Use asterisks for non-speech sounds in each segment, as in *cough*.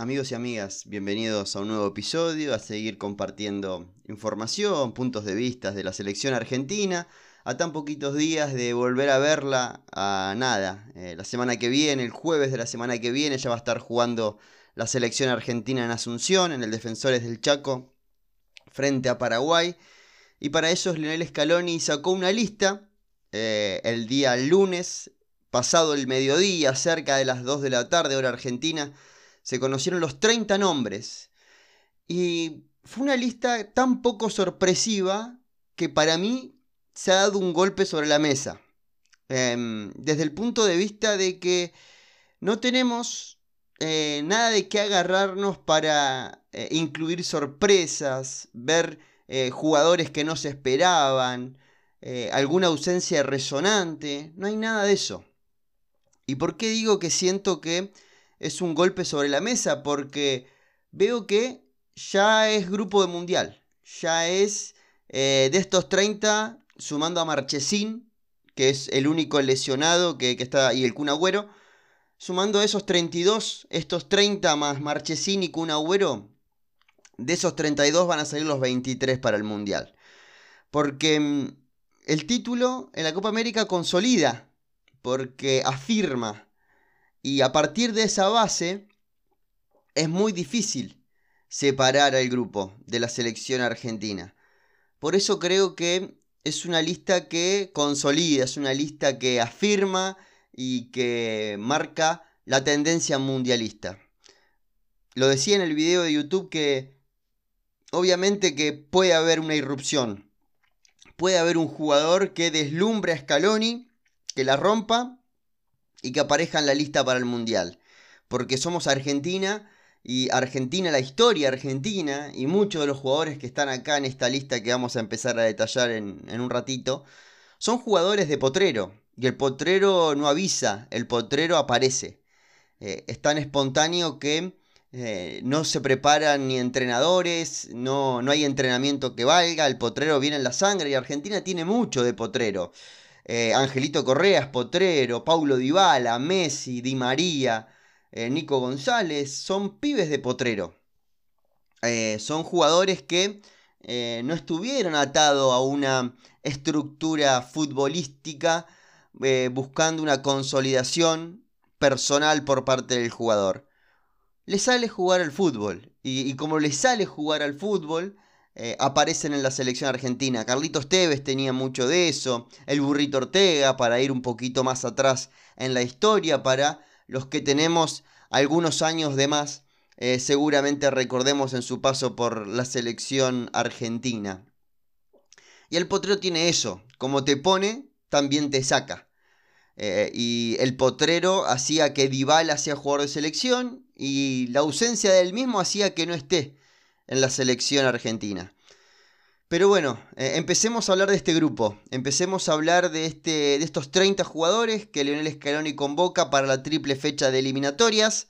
Amigos y amigas, bienvenidos a un nuevo episodio, a seguir compartiendo información, puntos de vista de la selección argentina, a tan poquitos días de volver a verla a nada. Eh, la semana que viene, el jueves de la semana que viene, ya va a estar jugando la selección argentina en Asunción, en el Defensores del Chaco, frente a Paraguay. Y para ellos Lionel Scaloni sacó una lista eh, el día lunes, pasado el mediodía, cerca de las 2 de la tarde, hora argentina se conocieron los 30 nombres. Y fue una lista tan poco sorpresiva que para mí se ha dado un golpe sobre la mesa. Em, desde el punto de vista de que no tenemos eh, nada de qué agarrarnos para eh, incluir sorpresas, ver eh, jugadores que no se esperaban, alguna ausencia resonante, no hay nada de eso. ¿Y por qué digo que siento que es un golpe sobre la mesa porque veo que ya es grupo de mundial. Ya es eh, de estos 30, sumando a Marchesín, que es el único lesionado que, está, y el Kun Agüero. Sumando esos 32, estos 30 más Marchesín y Kun Agüero, de esos 32 van a salir los 23 para el mundial. Porque mm, el título en la Copa América consolida, porque afirma y a partir de esa base es muy difícil separar al grupo de la selección argentina. Por eso creo que es una lista que consolida, es una lista que afirma y que marca la tendencia mundialista. Lo decía en el video de YouTube que obviamente que puede haber una irrupción. Puede haber un jugador que deslumbre a Scaloni, que la rompa y que aparezca en la lista para el Mundial. Porque somos Argentina y Argentina, la historia argentina y muchos de los jugadores que están acá en esta lista que vamos a empezar a detallar en, un ratito, son jugadores de potrero. Y el potrero no avisa, el potrero aparece. Eh, es tan espontáneo que eh, no se preparan ni entrenadores, no, no hay entrenamiento que valga, el potrero viene en la sangre y Argentina tiene mucho de potrero. Eh, Angelito Correas, Potrero, Paulo Dybala, Messi, Di María, eh, Nico González, son pibes de Potrero. Eh, son jugadores que no estuvieron atados a una estructura futbolística buscando una consolidación personal por parte del jugador. Le sale jugar al fútbol y, y como le sale jugar al fútbol, eh, aparecen en la selección argentina. Carlitos Tevez tenía mucho de eso, el burrito Ortega, para ir un poquito más atrás en la historia, para los que tenemos algunos años de más, eh, seguramente recordemos en su paso por la selección argentina. Y el potrero tiene eso, como te pone, también te saca. Eh, y el potrero hacía que Dybala sea jugador de selección y la ausencia del mismo hacía que no esté en la selección argentina. Pero bueno, eh, empecemos a hablar de este grupo. Empecemos a hablar de, este, de estos 30 jugadores que Leonel Scaloni convoca para la triple fecha de eliminatorias.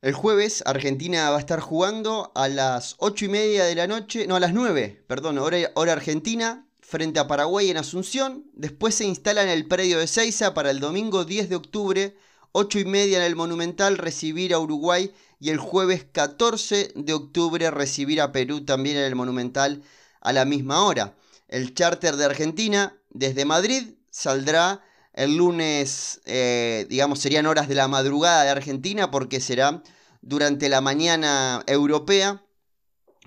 El jueves Argentina va a estar jugando a las 8 y media de la noche, no, a las 9, perdón, hora, hora argentina, frente a Paraguay en Asunción. Después se instala en el predio de Seiza para el domingo 10 de octubre, 8 y media en el Monumental, recibir a Uruguay y el jueves 14 de octubre recibir a Perú también en el Monumental a la misma hora. El charter de Argentina desde Madrid saldrá el lunes, eh, digamos, serían horas de la madrugada de Argentina porque será durante la mañana europea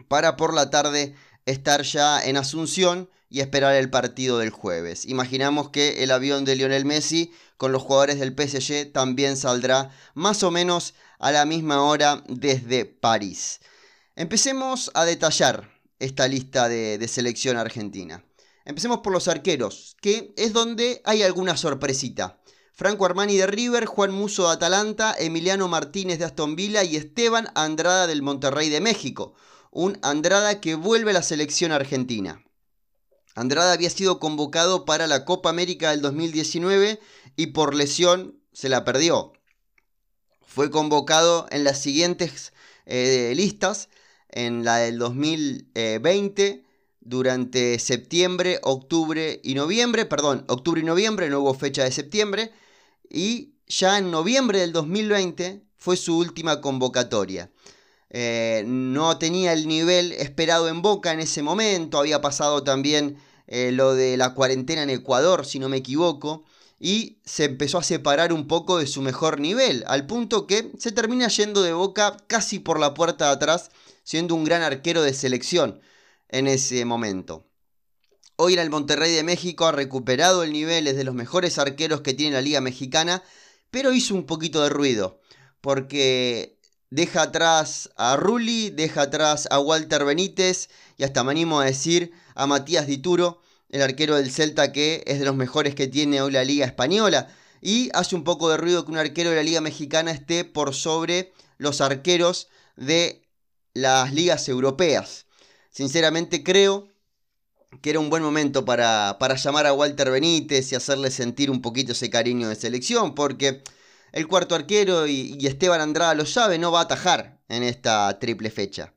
para por la tarde estar ya en Asunción y esperar el partido del jueves. Imaginamos que el avión de Lionel Messi con los jugadores del PSG también saldrá más o menos a la misma hora desde París. Empecemos a detallar esta lista de, selección argentina. Empecemos por los arqueros, que es donde hay alguna sorpresita. Franco Armani de River, Juan Muso de Atalanta, Emiliano Martínez de Aston Villa y Esteban Andrada del Monterrey de México. Un Andrada que vuelve a la selección argentina. Andrada había sido convocado para la Copa América del 2019 y por lesión se la perdió. Fue convocado en las siguientes eh, listas, en la del 2020, durante septiembre, octubre y noviembre, perdón, octubre y noviembre, no hubo fecha de septiembre, y ya en noviembre del 2020, fue su última convocatoria. Eh, no tenía el nivel esperado en Boca en ese momento, había pasado también eh, lo de la cuarentena en Ecuador, si no me equivoco, y se empezó a separar un poco de su mejor nivel, al punto que se termina yendo de Boca casi por la puerta de atrás, siendo un gran arquero de selección en ese momento. Hoy en el Monterrey de México ha recuperado el nivel, es de los mejores arqueros que tiene la Liga Mexicana, pero hizo un poquito de ruido, porque deja atrás a Rulli, deja atrás a Walter Benítez y hasta me animo a decir a Matías Dituro, el arquero del Celta que es de los mejores que tiene hoy la Liga Española. Y hace un poco de ruido que un arquero de la Liga Mexicana esté por sobre los arqueros de las ligas europeas. Sinceramente creo que era un buen momento para, para llamar a Walter Benítez y hacerle sentir un poquito ese cariño de selección, porque el cuarto arquero y, Esteban Andrada lo sabe, no va a atajar en esta triple fecha.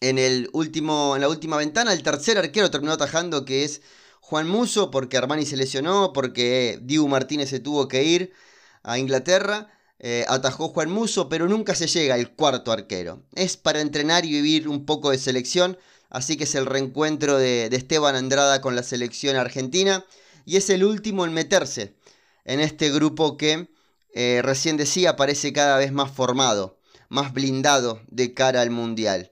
En, el último, en la última ventana, el tercer arquero terminó atajando, que es Juan Muso, porque Armani se lesionó, porque Dibu Martínez se tuvo que ir a Inglaterra. Eh, atajó Juan Muso, pero nunca se llega el cuarto arquero. Es para entrenar y vivir un poco de selección, así que es el reencuentro de, de Esteban Andrada con la selección argentina y es el último en meterse en este grupo que eh, recién decía parece cada vez más formado, más blindado de cara al Mundial.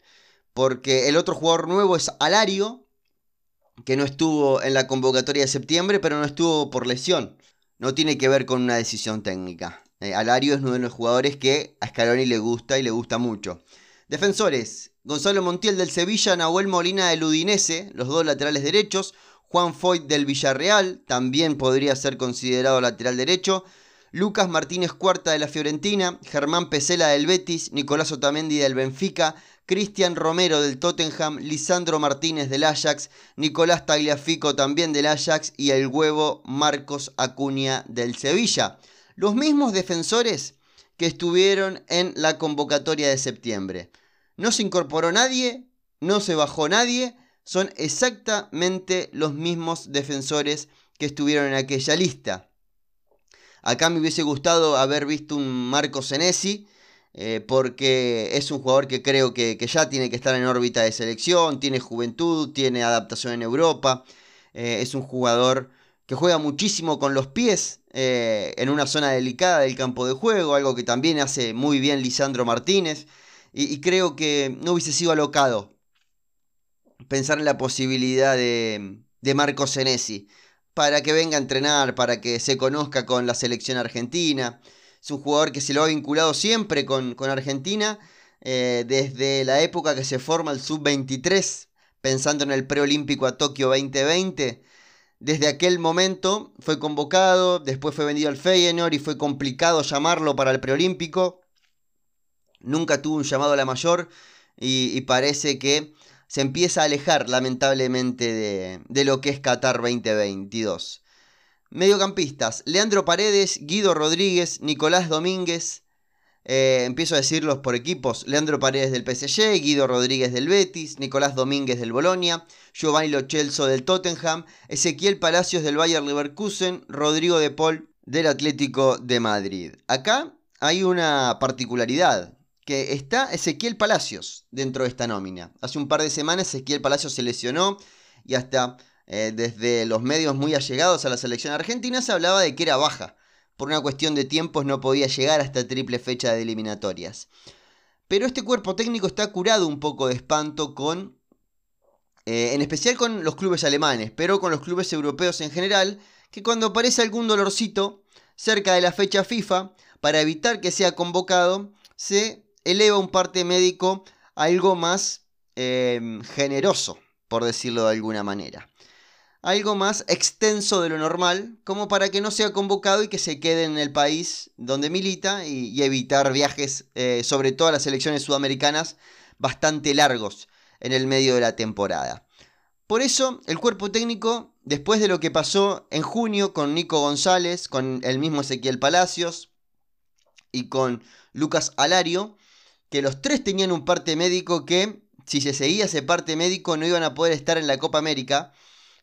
Porque el otro jugador nuevo es Alario, que no estuvo en la convocatoria de septiembre, pero no estuvo por lesión. No tiene que ver con una decisión técnica. Eh, Alario es uno de los jugadores que a Scaloni le gusta y le gusta mucho. Defensores, Gonzalo Montiel del Sevilla, Nahuel Molina del Udinese, los dos laterales derechos, Juan Foyt del Villarreal, también podría ser considerado lateral derecho. Lucas Martínez Cuarta de la Fiorentina, Germán Pesela del Betis, Nicolás Otamendi del Benfica, Cristian Romero del Tottenham, Lisandro Martínez del Ajax, Nicolás Tagliafico también del Ajax y el huevo Marcos Acuña del Sevilla. Los mismos defensores que estuvieron en la convocatoria de septiembre. No se incorporó nadie, no se bajó nadie, son exactamente los mismos defensores que estuvieron en aquella lista. Acá me hubiese gustado haber visto un Marco Senesi, eh, porque es un jugador que creo que, ya tiene que estar en órbita de selección, tiene juventud, tiene adaptación en Europa, eh, es un jugador que juega muchísimo con los pies eh, en una zona delicada del campo de juego, algo que también hace muy bien Lisandro Martínez, y, creo que no hubiese sido alocado pensar en la posibilidad de, de Marco Senesi para que venga a entrenar, para que se conozca con la selección argentina. Es un jugador que se lo ha vinculado siempre con, Argentina, eh, desde la época que se forma el sub-23, pensando en el preolímpico a Tokio 2020. Desde aquel momento fue convocado, después fue vendido al Feyenoord y fue complicado llamarlo para el preolímpico. Nunca tuvo un llamado a la mayor y parece que se empieza a alejar lamentablemente de, lo que es Qatar 2022. Mediocampistas, Leandro Paredes, Guido Rodríguez, Nicolás Domínguez. Eh, empiezo a decirlos por equipos. Leandro Paredes del PSG, Guido Rodríguez del Betis, Nicolás Domínguez del Bolonia, Giovanni Lochelso del Tottenham, Ezequiel Palacios del Bayer Leverkusen, Rodrigo de Paul del Atlético de Madrid. Acá hay una particularidad que está Ezequiel Palacios dentro de esta nómina. Hace un par de semanas Ezequiel Palacios se lesionó y hasta eh, desde los medios muy allegados a la selección argentina se hablaba de que era baja. Por una cuestión de tiempos no podía llegar a esta triple fecha de eliminatorias. Pero este cuerpo técnico está curado un poco de espanto con, eh, en especial con los clubes alemanes, pero con los clubes europeos en general, que cuando aparece algún dolorcito cerca de la fecha FIFA, para evitar que sea convocado, se eleva un parte médico algo más em, generoso, por decirlo de alguna manera. Algo más extenso de lo normal, como para que no sea convocado y que se quede en el país donde milita y, evitar viajes, eh, sobre todo a las elecciones sudamericanas, bastante largos en el medio de la temporada. Por eso, el cuerpo técnico, después de lo que pasó en junio con Nico González, con el mismo Ezequiel Palacios y con Lucas Alario, que los tres tenían un parte médico que, si se seguía ese parte médico, no iban a poder estar en la Copa América.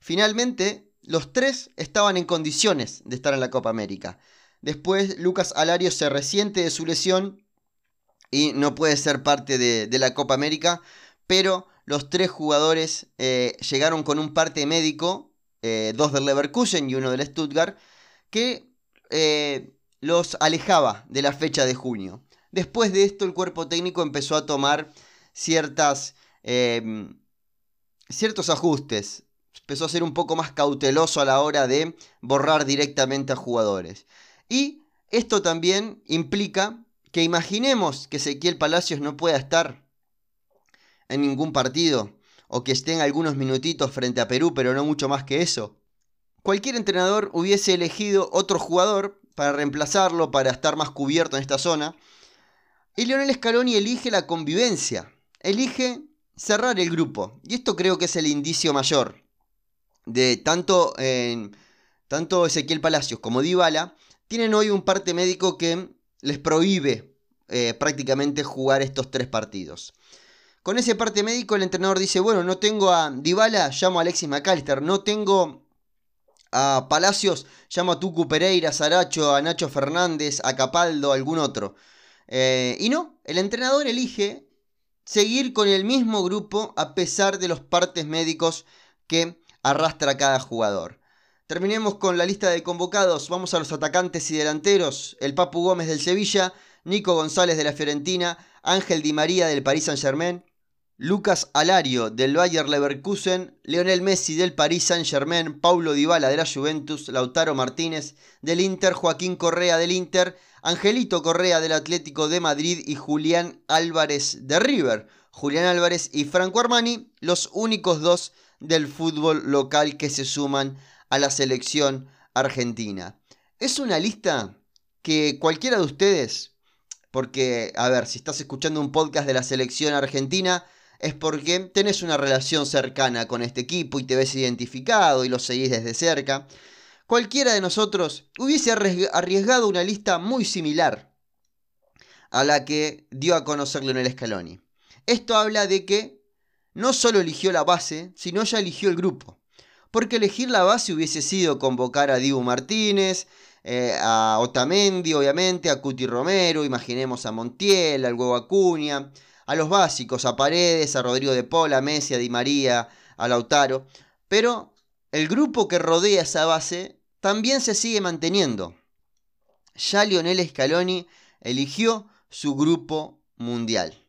Finalmente, los tres estaban en condiciones de estar en la Copa América. Después Lucas Alario se resiente de su lesión y no puede ser parte de, la Copa América, pero los tres jugadores eh, llegaron con un parte médico, eh, dos del Leverkusen y uno del Stuttgart, que eh, los alejaba de la fecha de junio. Después de esto el cuerpo técnico empezó a tomar ciertas, ciertos ajustes, empezó a ser un poco más cauteloso a la hora de borrar directamente a jugadores. Y esto también implica que imaginemos que Ezequiel Palacios no pueda estar en ningún partido o que esté en algunos minutitos frente a Perú, pero no mucho más que eso. Cualquier entrenador hubiese elegido otro jugador para reemplazarlo, para estar más cubierto en esta zona. Y Lionel Scaloni elige la convivencia, elige cerrar el grupo. Y esto creo que es el indicio mayor de tanto, tanto Ezequiel Palacios como Dybala tienen hoy un parte médico que les prohíbe eh, prácticamente jugar estos tres partidos. Con ese parte médico el entrenador dice, bueno, no tengo a Dybala, llamo a Alexis McAllister, no tengo a Palacios, llamo a Tucu Pereira, a Saracho, a Nacho Fernández, a Capaldo, a algún otro. Eh, y no, el entrenador elige seguir con el mismo grupo a pesar de los partes médicos que arrastra cada jugador. Terminemos con la lista de convocados. Vamos a los atacantes y delanteros. El Papu Gómez del Sevilla, Nico González de la Fiorentina, Ángel Di María del Paris Saint-Germain, Lucas Alario del Bayer Leverkusen, Leonel Messi del Paris Saint-Germain, Paulo Dybala de la Juventus, Lautaro Martínez del Inter, Joaquín Correa del Inter, Angelito Correa del Atlético de Madrid y Julián Álvarez de River. Julián Álvarez y Franco Armani, los únicos dos del fútbol local que se suman a la selección argentina. Es una lista que cualquiera de ustedes, porque, a ver, si estás escuchando un podcast de la selección argentina, es porque tenés una relación cercana con este equipo y te ves identificado y lo seguís desde cerca. Cualquiera de nosotros hubiese arriesgado una lista muy similar a la que dio a conocer Leonel Scaloni. Esto habla de que no solo eligió la base, sino ya eligió el grupo. Porque elegir la base hubiese sido convocar a Dibu Martínez, eh, a Otamendi, obviamente, a Cuti Romero, imaginemos a Montiel, al Huevo Acuña, a los básicos, a Paredes, a Rodrigo de Pola, a Messi, a Di María, a Lautaro. Pero el grupo que rodea esa base también se sigue manteniendo. Ya Lionel Scaloni eligió su grupo mundial.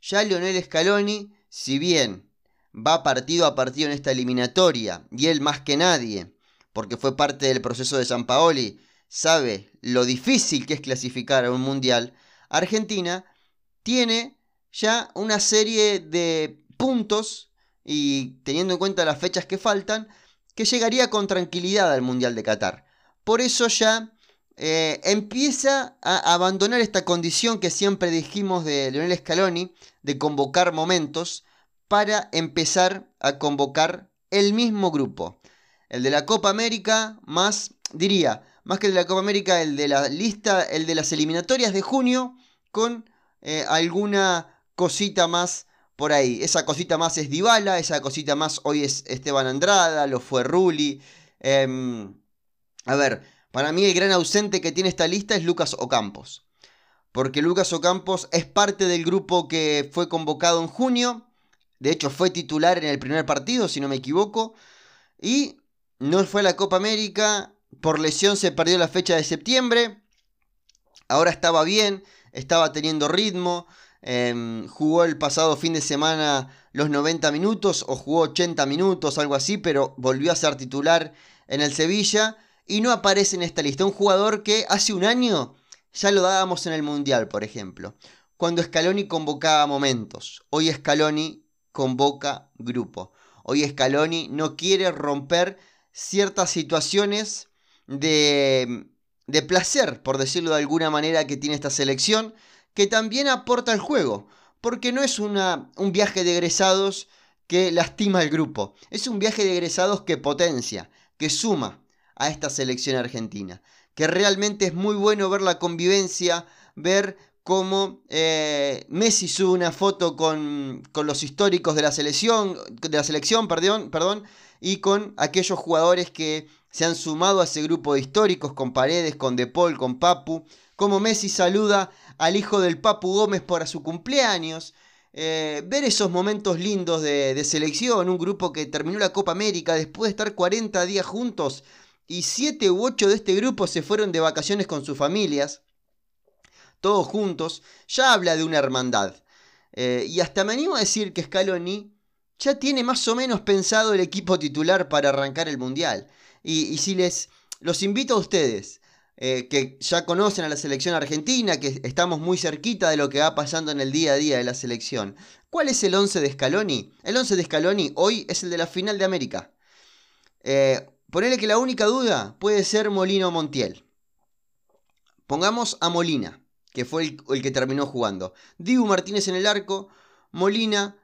Ya Lionel Scaloni si bien va partido a partido en esta eliminatoria, y él más que nadie, porque fue parte del proceso de San Paoli, sabe lo difícil que es clasificar a un mundial, Argentina tiene ya una serie de puntos y teniendo en cuenta las fechas que faltan, que llegaría con tranquilidad al Mundial de Qatar. Por eso ya eh, empieza a abandonar esta condición que siempre dijimos de Leonel Scaloni, de convocar momentos, para empezar a convocar el mismo grupo. El de la Copa América, más, diría, más que el de la Copa América, el de la lista, el de las eliminatorias de junio, con eh, alguna cosita más por ahí. Esa cosita más es Dybala, esa cosita más hoy es Esteban Andrada, lo fue Rulli. Em, a ver, para mí el gran ausente que tiene esta lista es Lucas Ocampos. Porque Lucas Ocampos es parte del grupo que fue convocado en junio. De hecho fue titular en el primer partido, si no me equivoco. Y no fue a la Copa América. Por lesión se perdió la fecha de septiembre. Ahora estaba bien, estaba teniendo ritmo. Em, jugó el pasado fin de semana los 90 minutos o jugó 80 minutos, algo así, pero volvió a ser titular en el Sevilla y no aparece en esta lista. Un jugador que hace un año ya lo dábamos en el Mundial, por ejemplo. Cuando Scaloni convocaba momentos. Hoy Scaloni convoca grupo. Hoy Scaloni no quiere romper ciertas situaciones de, de placer, por decirlo de alguna manera, que tiene esta selección, que también aporta al juego. Porque no es una, un viaje de egresados que lastima al grupo. Es un viaje de egresados que potencia, que suma, a esta selección argentina. Que realmente es muy bueno ver la convivencia, ver como eh, Messi sube una foto con, los históricos de la selección, de la selección perdón, perdón, y con aquellos jugadores que se han sumado a ese grupo de históricos, con Paredes, con De Paul, con Papu, como Messi saluda al hijo del Papu Gómez por su cumpleaños. Eh, ver esos momentos lindos de, selección, un grupo que terminó la Copa América después de estar 40 días juntos y 7 u 8 de este grupo se fueron de vacaciones con sus familias todos juntos, ya habla de una hermandad. Eh, y hasta me animo a decir que Scaloni ya tiene más o menos pensado el equipo titular para arrancar el Mundial. Y, si les los invito a ustedes, eh, que ya conocen a la selección argentina, que estamos muy cerquita de lo que va pasando en el día a día de la selección. ¿Cuál es el 11 de Scaloni? El 11 de Scaloni hoy es el de la final de América. Eh, ponele que la única duda puede ser Molino Montiel. Pongamos a Molina que fue el, que terminó jugando. Dibu Martínez en el arco, Molina,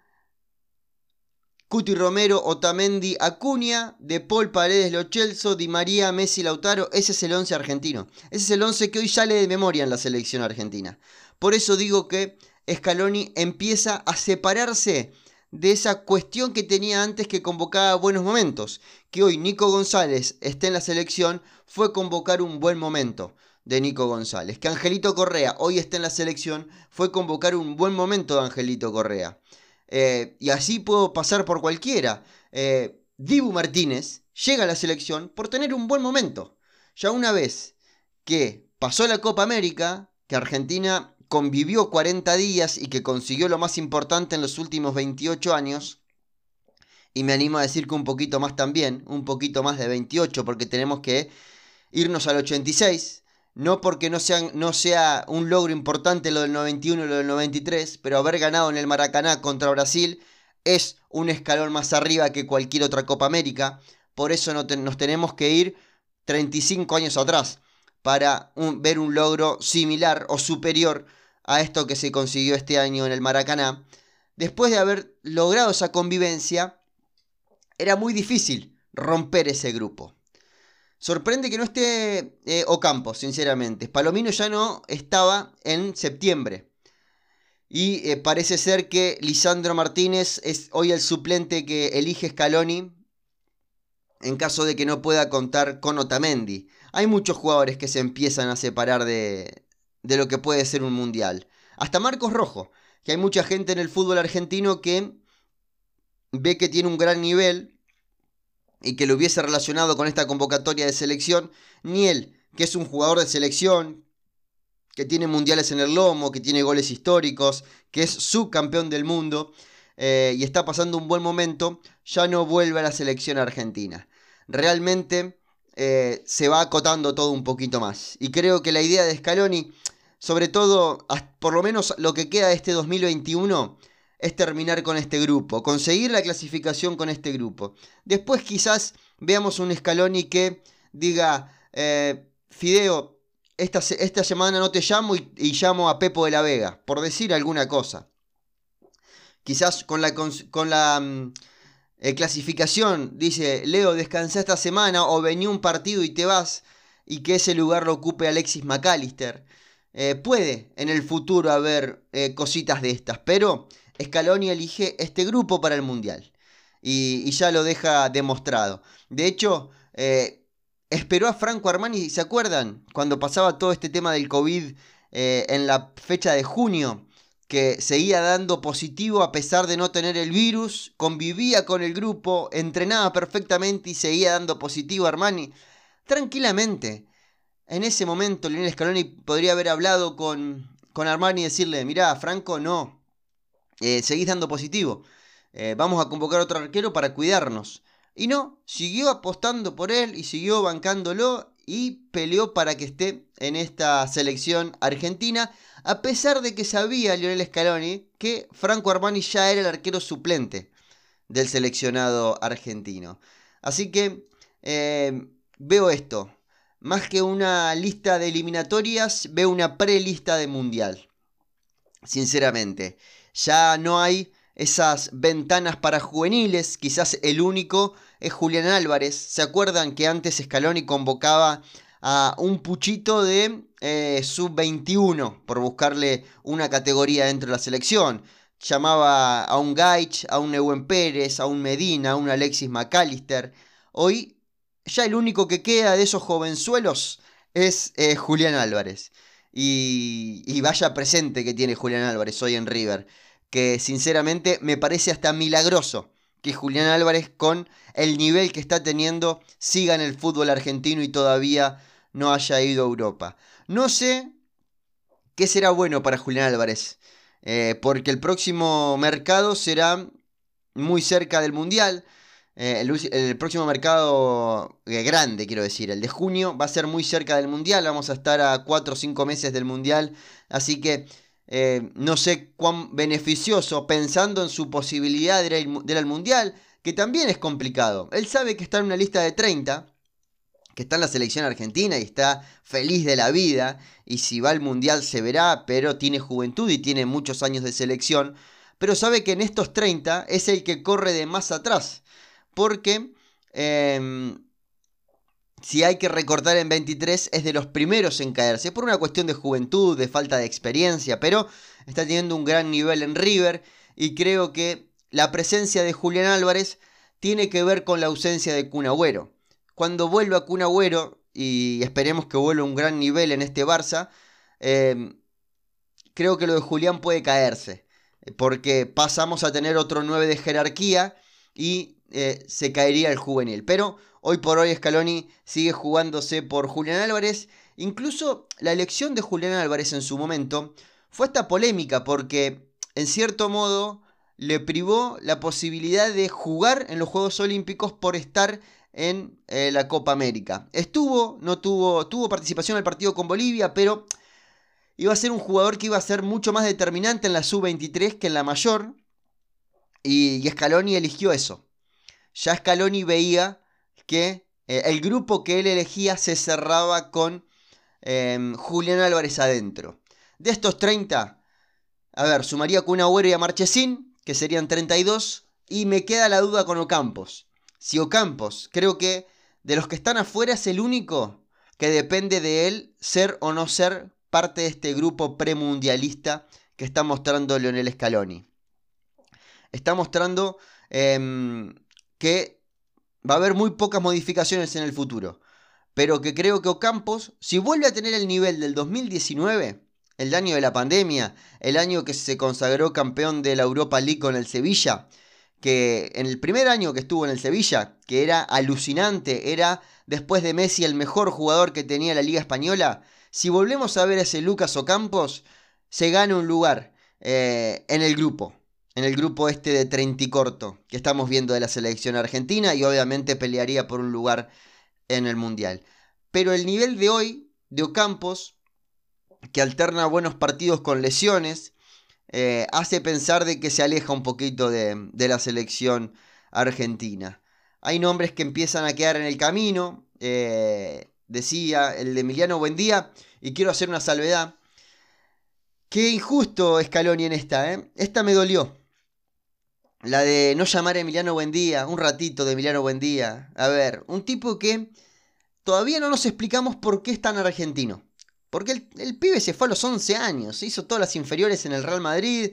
Cuti Romero, Otamendi, Acuña, De Paul, Paredes, Lochelso, Di María, Messi, Lautaro. Ese es el 11 argentino. Ese es el 11 que hoy sale de memoria en la selección argentina. Por eso digo que Scaloni empieza a separarse de esa cuestión que tenía antes que convocaba buenos momentos. Que hoy Nico González esté en la selección fue convocar un buen momento de Nico González. Que Angelito Correa hoy está en la selección fue convocar un buen momento de Angelito Correa. Eh, y así puedo pasar por cualquiera. Eh, Dibu Martínez llega a la selección por tener un buen momento. Ya una vez que pasó la Copa América, que Argentina convivió 40 días y que consiguió lo más importante en los últimos 28 años, y me animo a decir que un poquito más también, un poquito más de 28, porque tenemos que irnos al 86, no porque no, no sea un logro importante lo del 91 y lo del 93, pero haber ganado en el Maracaná contra Brasil es un escalón más arriba que cualquier otra Copa América. Por eso nos tenemos que ir 35 años atrás para ver un logro similar o superior a esto que se consiguió este año en el Maracaná. Después de haber logrado esa convivencia, era muy difícil romper ese grupo. Sorprende que no esté eh, Ocampo, sinceramente. Palomino ya no estaba en septiembre. Y eh, parece ser que Lisandro Martínez es hoy el suplente que elige Scaloni en caso de que no pueda contar con Otamendi. Hay muchos jugadores que se empiezan a separar de, de lo que puede ser un mundial. Hasta Marcos Rojo, que hay mucha gente en el fútbol argentino que ve que tiene un gran nivel y que lo hubiese relacionado con esta convocatoria de selección, ni él, que es un jugador de selección, que tiene mundiales en el lomo, que tiene goles históricos, que es subcampeón del mundo eh, y está pasando un buen momento, ya no vuelve a la selección argentina. Realmente eh, se va acotando todo un poquito más. Y creo que la idea de Scaloni, sobre todo, por lo menos lo que queda de este 2021, es terminar con este grupo, conseguir la clasificación con este grupo. Después quizás veamos un Scaloni que diga, eh, Fideo, esta, esta, semana no te llamo y, llamo a Pepo de la Vega, por decir alguna cosa. Quizás con la, con la mm, eh, clasificación dice, Leo, descansa esta semana o vení un partido y te vas y que ese lugar lo ocupe Alexis McAllister. Eh, puede en el futuro haber cositas de estas, pero Scaloni elige este grupo para el Mundial. Y, ya lo deja demostrado. De hecho, eh, esperó a Franco Armani, ¿se acuerdan? Cuando pasaba todo este tema del COVID eh, en la fecha de junio, que seguía dando positivo a pesar de no tener el virus, convivía con el grupo, entrenaba perfectamente y seguía dando positivo a Armani. Tranquilamente. En ese momento Lionel Scaloni podría haber hablado con, con Armani y decirle, mirá, Franco, no, eh, seguís dando positivo. Eh, vamos a convocar otro arquero para cuidarnos. Y no, siguió apostando por él y siguió bancándolo y peleó para que esté en esta selección argentina, a pesar de que sabía Lionel Scaloni que Franco Armani ya era el arquero suplente del seleccionado argentino. Así que eh, veo esto, más que una lista de eliminatorias, veo una prelista de mundial, sinceramente. Ya no hay esas ventanas para juveniles, quizás el único es Julián Álvarez. ¿Se acuerdan que antes Scaloni convocaba a un puchito de eh, sub-21, por buscarle una categoría dentro de la selección. Llamaba a un Gaich, a un Ewen Pérez, a un Medina, a un Alexis McAllister. Hoy ya el único que queda de esos jovenzuelos es eh, Julián Álvarez. Y, y vaya presente que tiene Julián Álvarez hoy en River. Que sinceramente me parece hasta milagroso que Julián Álvarez con el nivel que está teniendo siga en el fútbol argentino y todavía no haya ido a Europa. No sé qué será bueno para Julián Álvarez, eh, porque el próximo mercado será muy cerca del Mundial. Eh, el, próximo mercado eh, grande, quiero decir, el de junio, va a ser muy cerca del Mundial. Vamos a estar a 4 o 5 meses del Mundial. Así que no sé cuán beneficioso, pensando en su posibilidad de ir al Mundial, que también es complicado. Él sabe que está en una lista de 30 que está en la selección argentina y está feliz de la vida y si va al mundial se verá, pero tiene juventud y tiene muchos años de selección, pero sabe que en estos 30 es el que corre de más atrás, porque em, si hay que recortar en 23 es de los primeros en caerse, por una cuestión de juventud, de falta de experiencia, pero está teniendo un gran nivel en River y creo que la presencia de Julián Álvarez tiene que ver con la ausencia de Kun cuando vuelva Kun Agüero, y esperemos que vuelva un gran nivel en este Barça, em, creo que lo de Julián puede caerse. Porque pasamos a tener otro 9 de jerarquía y eh, se caería el juvenil. Pero hoy por hoy Scaloni sigue jugándose por Julián Álvarez. Incluso la elección de Julián Álvarez en su momento fue esta polémica porque en cierto modo le privó la posibilidad de jugar en los Juegos Olímpicos por estar en eh, la Copa América. Estuvo, no tuvo, tuvo participación en el partido con Bolivia, pero iba a ser un jugador que iba a ser mucho más determinante en la sub-23 que en la mayor. Y, Scaloni eligió eso. Ya Scaloni veía que eh, el grupo que él elegía se cerraba con em, Julián Álvarez adentro. De estos 30, a ver, sumaría con Agüero y a Marchesín, que serían 32, y me queda la duda con Ocampos. Si Ocampos, creo que de los que están afuera es el único que depende de él ser o no ser parte de este grupo premundialista que está mostrando Leonel Scaloni. Está mostrando em, que va a haber muy pocas modificaciones en el futuro. Pero que creo que Ocampos, si vuelve a tener el nivel del 2019, el año de la pandemia, el año que se consagró campeón de la Europa League con el Sevilla, que en el primer año que estuvo en el Sevilla, que era alucinante, era después de Messi el mejor jugador que tenía la Liga Española, si volvemos a ver a ese Lucas Ocampos, se gana un lugar eh, en el grupo, en el grupo este de Trenticorto, que estamos viendo de la selección argentina y obviamente pelearía por un lugar en el Mundial. Pero el nivel de hoy de Ocampos, que alterna buenos partidos con lesiones, eh, hace pensar de que se aleja un poquito de, la selección argentina. Hay nombres que empiezan a quedar en el camino, eh, decía el de Emiliano Buendía, y quiero hacer una salvedad. Qué injusto Scaloni en esta, ¿eh? Esta me dolió. La de no llamar a Emiliano Buendía, un ratito de Emiliano Buendía. A ver, un tipo que todavía no nos explicamos por qué es tan argentino. Porque el, pibe se fue a los 11 años, hizo todas las inferiores en el Real Madrid.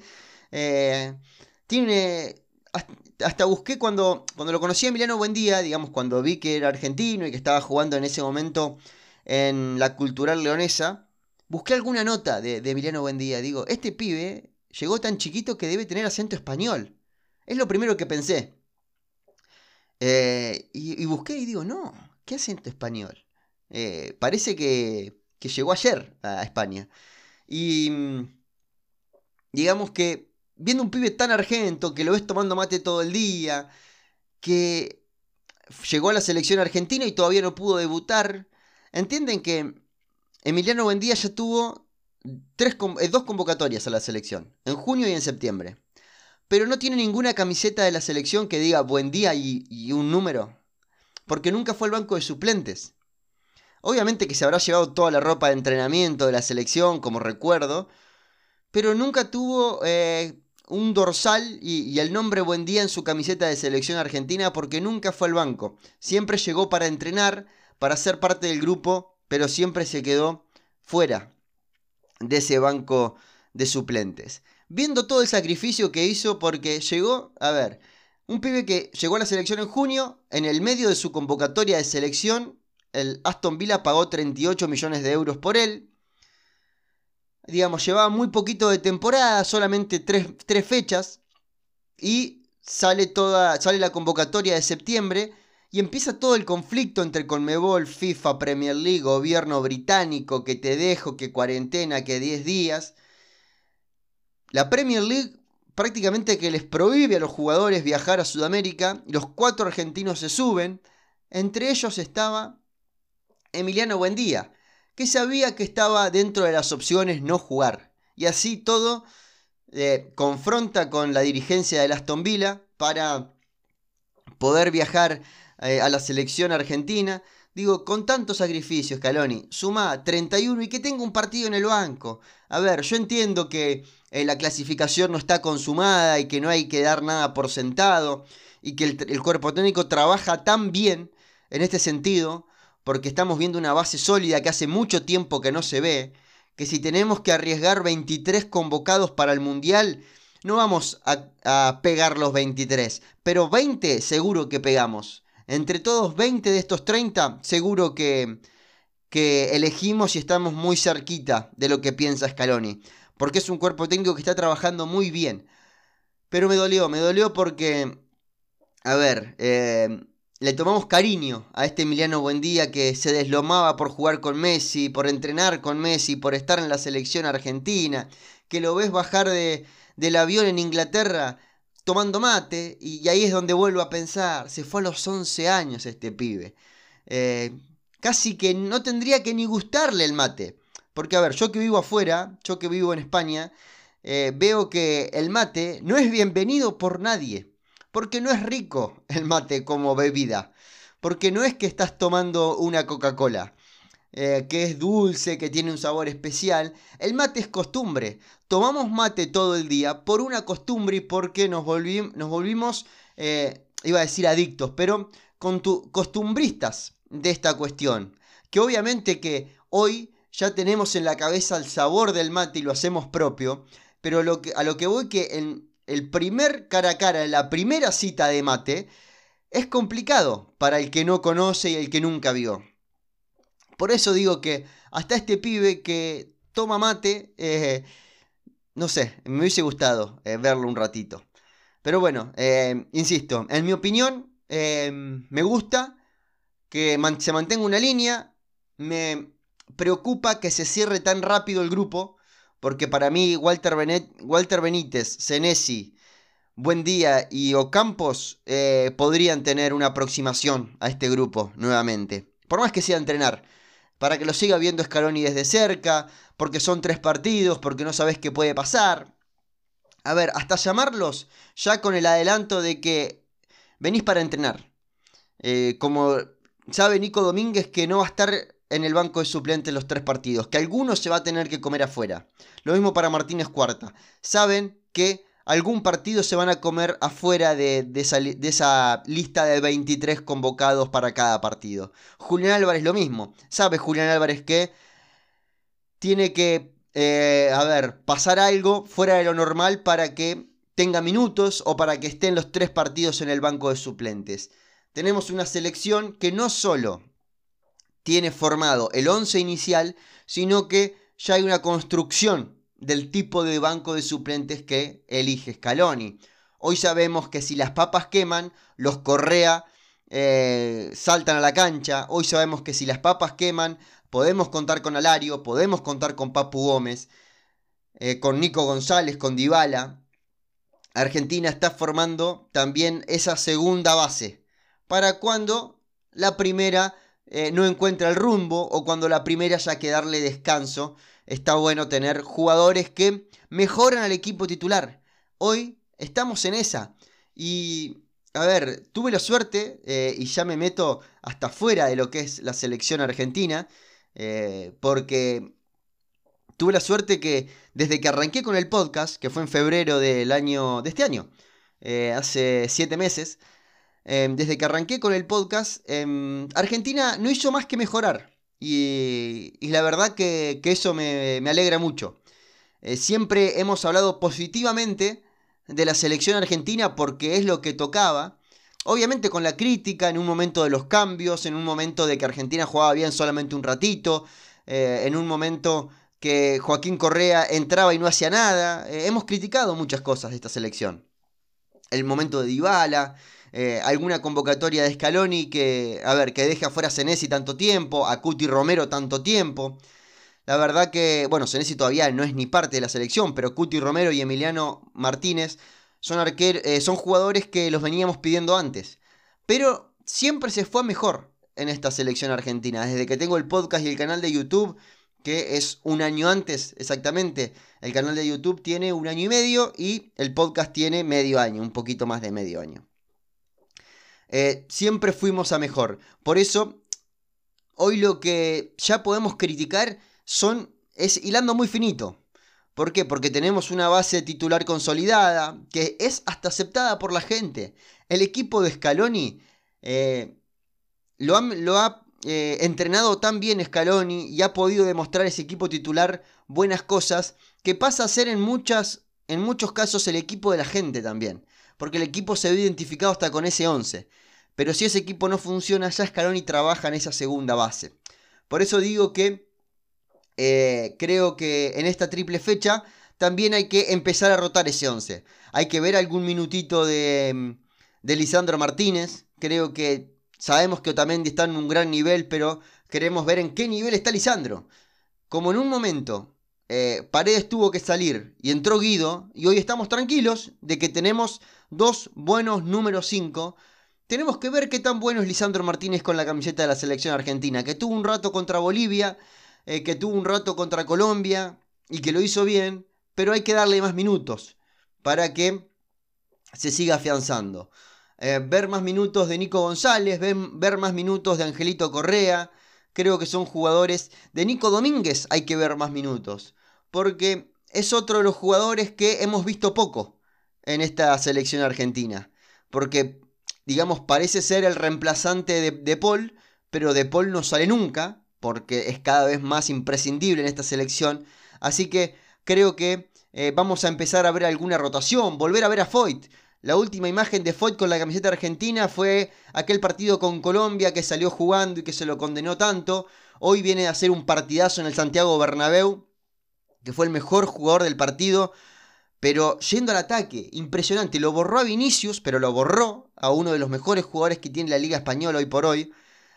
Eh, tiene. Hasta, busqué cuando, cuando lo conocí a Emiliano Buendía, digamos, cuando vi que era argentino y que estaba jugando en ese momento en la cultural leonesa. Busqué alguna nota de, Emiliano Buendía. Digo, este pibe llegó tan chiquito que debe tener acento español. Es lo primero que pensé. Eh, y, busqué y digo, no, ¿qué acento español? Eh, parece que llegó ayer a España. Y mm, digamos que viendo un pibe tan argento, que lo ves tomando mate todo el día, que llegó a la selección argentina y todavía no pudo debutar, entienden que Emiliano Buendía ya tuvo eh, dos convocatorias a la selección, en junio y en septiembre. Pero no tiene ninguna camiseta de la selección que diga buen día y, un número. Porque nunca fue al banco de suplentes. Obviamente que se habrá llevado toda la ropa de entrenamiento de la selección como recuerdo, pero nunca tuvo eh, un dorsal y, el nombre Buen Día en su camiseta de selección argentina porque nunca fue al banco. Siempre llegó para entrenar, para ser parte del grupo pero siempre se quedó fuera de ese banco de suplentes. Viendo todo el sacrificio que hizo porque llegó, a ver, un pibe que llegó a la selección en junio, en el medio de su convocatoria de selección, el Aston Villa pagó 38 millones de euros por él. Digamos, llevaba muy poquito de temporada, solamente tres, tres fechas. Y sale, toda, sale la convocatoria de septiembre y empieza todo el conflicto entre Conmebol, FIFA, Premier League, gobierno británico, que te dejo, que cuarentena, que 10 días. La Premier League prácticamente que les prohíbe a los jugadores viajar a Sudamérica. Los cuatro argentinos se suben. Entre ellos estaba Emiliano Buendía, que sabía que estaba dentro de las opciones no jugar. Y así todo eh, confronta con la dirigencia de Aston Villa para poder viajar eh, a la selección argentina. Digo, con tanto sacrificio, Scaloni, suma 31 y que tenga un partido en el banco. A ver, yo entiendo que eh, la clasificación no está consumada y que no hay que dar nada por sentado y que el cuerpo técnico trabaja tan bien en este sentido porque estamos viendo una base sólida que hace mucho tiempo que no se ve, que si tenemos que arriesgar 23 convocados para el Mundial, no vamos a, pegar los 23, pero 20 seguro que pegamos. Entre todos 20 de estos 30 seguro que, que elegimos y estamos muy cerquita de lo que piensa Scaloni, porque es un cuerpo técnico que está trabajando muy bien. Pero me dolió, me dolió porque, a ver, eh, le tomamos cariño a este Emiliano Buendía que se deslomaba por jugar con Messi, por entrenar con Messi, por estar en la selección argentina, que lo ves bajar de, del avión en Inglaterra tomando mate, y, ahí es donde vuelvo a pensar, se fue a los 11 años este pibe. Eh, casi que no tendría que ni gustarle el mate, porque a ver, yo que vivo afuera, yo que vivo en España, eh, veo que el mate no es bienvenido por nadie. Porque no es rico *laughs* el mate como bebida. Porque no es que estás tomando una Coca-Cola. Eh, que es dulce, que tiene un sabor especial. El mate es costumbre. Tomamos mate todo el día por una costumbre y porque nos, volvimos, eh, iba a decir adictos, pero con costumbristas de esta cuestión. Que obviamente que hoy ya tenemos en la cabeza el sabor del mate y lo hacemos propio, pero a lo que voy que en, el primer cara a cara, la primera cita de mate, es complicado para el que no conoce y el que nunca vio. Por eso digo que hasta este pibe que toma mate, eh, no sé, me hubiese gustado eh, verlo un ratito. Pero bueno, eh, insisto, en mi opinión, me gusta que se mantenga una línea, me preocupa que se cierre tan rápido el grupo, porque para mí Walter, Walter Benítez, Senesi, Buendía y Ocampos eh, podrían tener una aproximación a este grupo nuevamente. Por más que sea entrenar, para que lo siga viendo Scaloni desde cerca, porque son tres partidos, porque no sabes qué puede pasar. A ver, hasta llamarlos ya con el adelanto de que venís para entrenar. Eh, como sabe Nico Domínguez que no va a estar en el banco de suplentes los tres partidos, que algunos se va a tener que comer afuera. Lo mismo para Martínez Cuarta. Saben que algún partido se van a comer afuera de, esa, lista de 23 convocados para cada partido. Julián Álvarez lo mismo. Sabe Julián Álvarez que tiene que, eh, a ver, pasar algo fuera de lo normal para que tenga minutos o para que estén los tres partidos en el banco de suplentes. Tenemos una selección que no solo tiene formado el 11 inicial, sino que ya hay una construcción del tipo de banco de suplentes que elige Scaloni. Hoy sabemos que si las papas queman, los Correa eh, saltan a la cancha. Hoy sabemos que si las papas queman, podemos contar con Alario, podemos contar con Papu Gómez, eh, con Nico González, con Dybala. Argentina está formando también esa segunda base para cuando la primera eh, no encuentra el rumbo o cuando la primera ya que darle descanso, está bueno tener jugadores que mejoran al equipo titular. Hoy estamos en esa. Y, a ver, tuve la suerte, eh, y ya me meto hasta fuera de lo que es la selección argentina, eh, porque tuve la suerte que desde que arranqué con el podcast, que fue en febrero del año, de este año, hace siete meses, Em, desde que arranqué con el podcast, em, Argentina no hizo más que mejorar y, la verdad que, eso me, alegra mucho. Eh, siempre hemos hablado positivamente de la selección argentina porque es lo que tocaba. Obviamente con la crítica en un momento de los cambios, en un momento de que Argentina jugaba bien solamente un ratito, eh, en un momento que Joaquín Correa entraba y no hacía nada. Eh, hemos criticado muchas cosas de esta selección. El momento de Dybala, eh, alguna convocatoria de Scaloni que, a ver, que deje afuera a Senesi tanto tiempo, a Cuti Romero tanto tiempo. La verdad que, bueno, Senesi todavía no es ni parte de la selección, pero Cuti Romero y Emiliano Martínez son, eh, son jugadores que los veníamos pidiendo antes. Pero siempre se fue mejor en esta selección argentina. Desde que tengo el podcast y el canal de YouTube, que es un año antes exactamente. El canal de YouTube tiene un año y medio y el podcast tiene medio año, un poquito más de medio año. Eh, siempre fuimos a mejor. Por eso, hoy lo que ya podemos criticar son, es hilando muy finito. ¿Por qué? Porque tenemos una base titular consolidada, que es hasta aceptada por la gente. El equipo de Scaloni eh, lo, ha, eh, entrenado tan bien Scaloni y ha podido demostrar ese equipo titular buenas cosas, que pasa a ser en, muchas, en muchos casos el equipo de la gente también. Porque el equipo se ve identificado hasta con ese 11. Pero si ese equipo no funciona, ya Scaloni trabaja en esa segunda base. Por eso digo que eh, creo que en esta triple fecha también hay que empezar a rotar ese 11. Hay que ver algún minutito de, de Lisandro Martínez. Creo que sabemos que Otamendi está en un gran nivel, pero queremos ver en qué nivel está Lisandro. Como en un momento eh, Paredes tuvo que salir y entró Guido, y hoy estamos tranquilos de que tenemos dos buenos números 5 tenemos que ver qué tan bueno es Lisandro Martínez con la camiseta de la selección argentina, que tuvo un rato contra Bolivia, eh, que tuvo un rato contra Colombia y que lo hizo bien, pero hay que darle más minutos para que se siga afianzando. Eh, ver más minutos de Nico González, ver, más minutos de Angelito Correa, creo que son jugadores. De Nico Domínguez, hay que ver más minutos, porque es otro de los jugadores que hemos visto poco en esta selección argentina, porque digamos, parece ser el reemplazante de, Paul, pero de Paul no sale nunca, porque es cada vez más imprescindible en esta selección. Así que creo que eh, vamos a empezar a ver alguna rotación, volver a ver a Foyt. La última imagen de Foyt con la camiseta argentina fue aquel partido con Colombia que salió jugando y que se lo condenó tanto. Hoy viene a hacer un partidazo en el Santiago Bernabéu, que fue el mejor jugador del partido. Pero yendo al ataque, impresionante. Lo borró a Vinicius, pero lo borró a uno de los mejores jugadores que tiene la Liga Española hoy por hoy.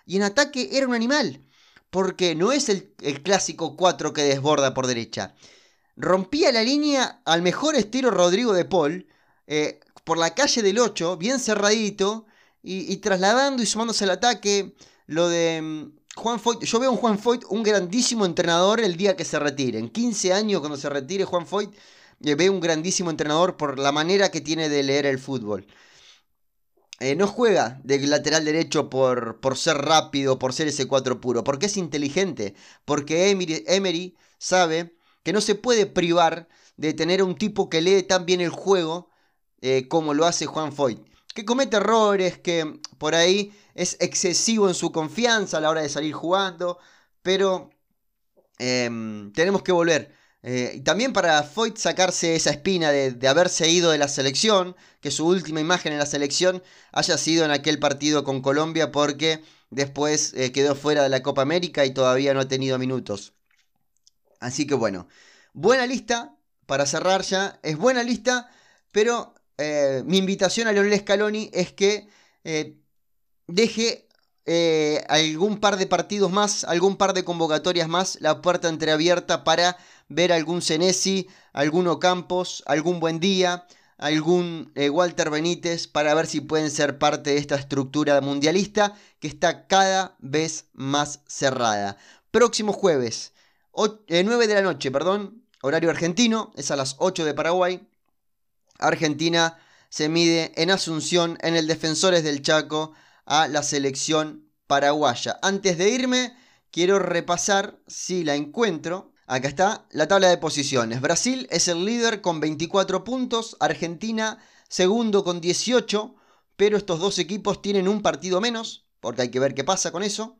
Y en ataque era un animal. Porque no es el, clásico 4 que desborda por derecha. Rompía la línea al mejor estilo Rodrigo de Paul. Eh, por la calle del 8, bien cerradito. Y, trasladando y sumándose al ataque. Lo de mm, Juan Foyt. Yo veo a Juan Foyt un grandísimo entrenador el día que se retire. En 15 años, cuando se retire Juan Foyt ve un grandísimo entrenador por la manera que tiene de leer el fútbol. Eh, no juega de lateral derecho por, por ser rápido, por ser ese 4 puro, porque es inteligente, porque Emery, sabe que no se puede privar de tener un tipo que lee tan bien el juego eh, como lo hace Juan Foyt, que comete errores, que por ahí es excesivo en su confianza a la hora de salir jugando, pero em, tenemos que volver eh, también para Foyt sacarse esa espina de, haberse ido de la selección, que su última imagen en la selección haya sido en aquel partido con Colombia porque después eh, quedó fuera de la Copa América y todavía no ha tenido minutos. Así que bueno, buena lista para cerrar ya, es buena lista, pero eh, mi invitación a Leonel Scaloni es que deje algún par de partidos más, algún par de convocatorias más, la puerta entreabierta para ver algún Senesi, algún Ocampos, algún Buen Día, algún eh, Walter Benítez para ver si pueden ser parte de esta estructura mundialista que está cada vez más cerrada. Próximo jueves, 9 eh, de la noche, perdón, horario argentino, es a las 8 de Paraguay. Argentina se mide en Asunción, en el Defensores del Chaco, a la selección paraguaya. Antes de irme, quiero repasar, si la encuentro, Acá está la tabla de posiciones. Brasil es el líder con 24 puntos, Argentina segundo con 18, pero estos dos equipos tienen un partido menos, porque hay que ver qué pasa con eso.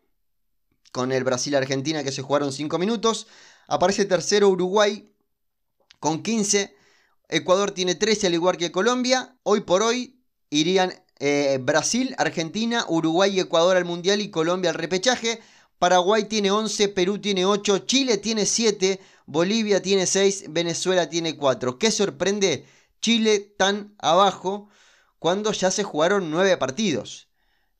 con el Brasil-Argentina que se jugaron 5 minutos. Aparece tercero Uruguay con 15. Ecuador tiene 13 al igual que Colombia. Hoy por hoy irían eh, Brasil, Argentina, Uruguay y Ecuador al Mundial y Colombia al repechaje. Paraguay tiene 11, Perú tiene 8, Chile tiene 7, Bolivia tiene 6, Venezuela tiene 4. ¿Qué sorprende Chile tan abajo cuando ya se jugaron 9 partidos?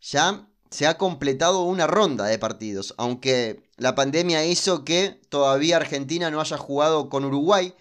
Ya se ha completado una ronda de partidos, aunque la pandemia hizo que todavía Argentina no haya jugado con Uruguay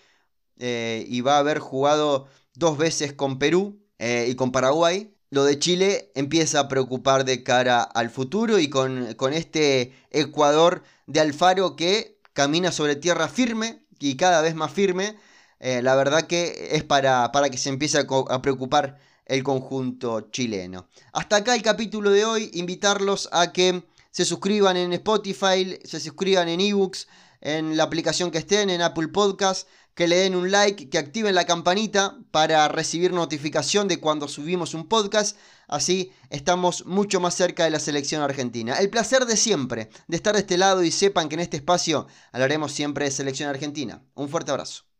eh, y va a haber jugado dos veces con Perú eh, y con Paraguay lo de Chile empieza a preocupar de cara al futuro y con, este Ecuador de Alfaro que camina sobre tierra firme y cada vez más firme, eh, la verdad que es para, para que se empiece a, preocupar el conjunto chileno. Hasta acá el capítulo de hoy, invitarlos a que se suscriban en Spotify, se suscriban en ebooks, en la aplicación que estén, en Apple Podcast que le den un like, que activen la campanita para recibir notificación de cuando subimos un podcast. Así estamos mucho más cerca de la selección argentina. El placer de siempre, de estar de este lado y sepan que en este espacio hablaremos siempre de selección argentina. Un fuerte abrazo.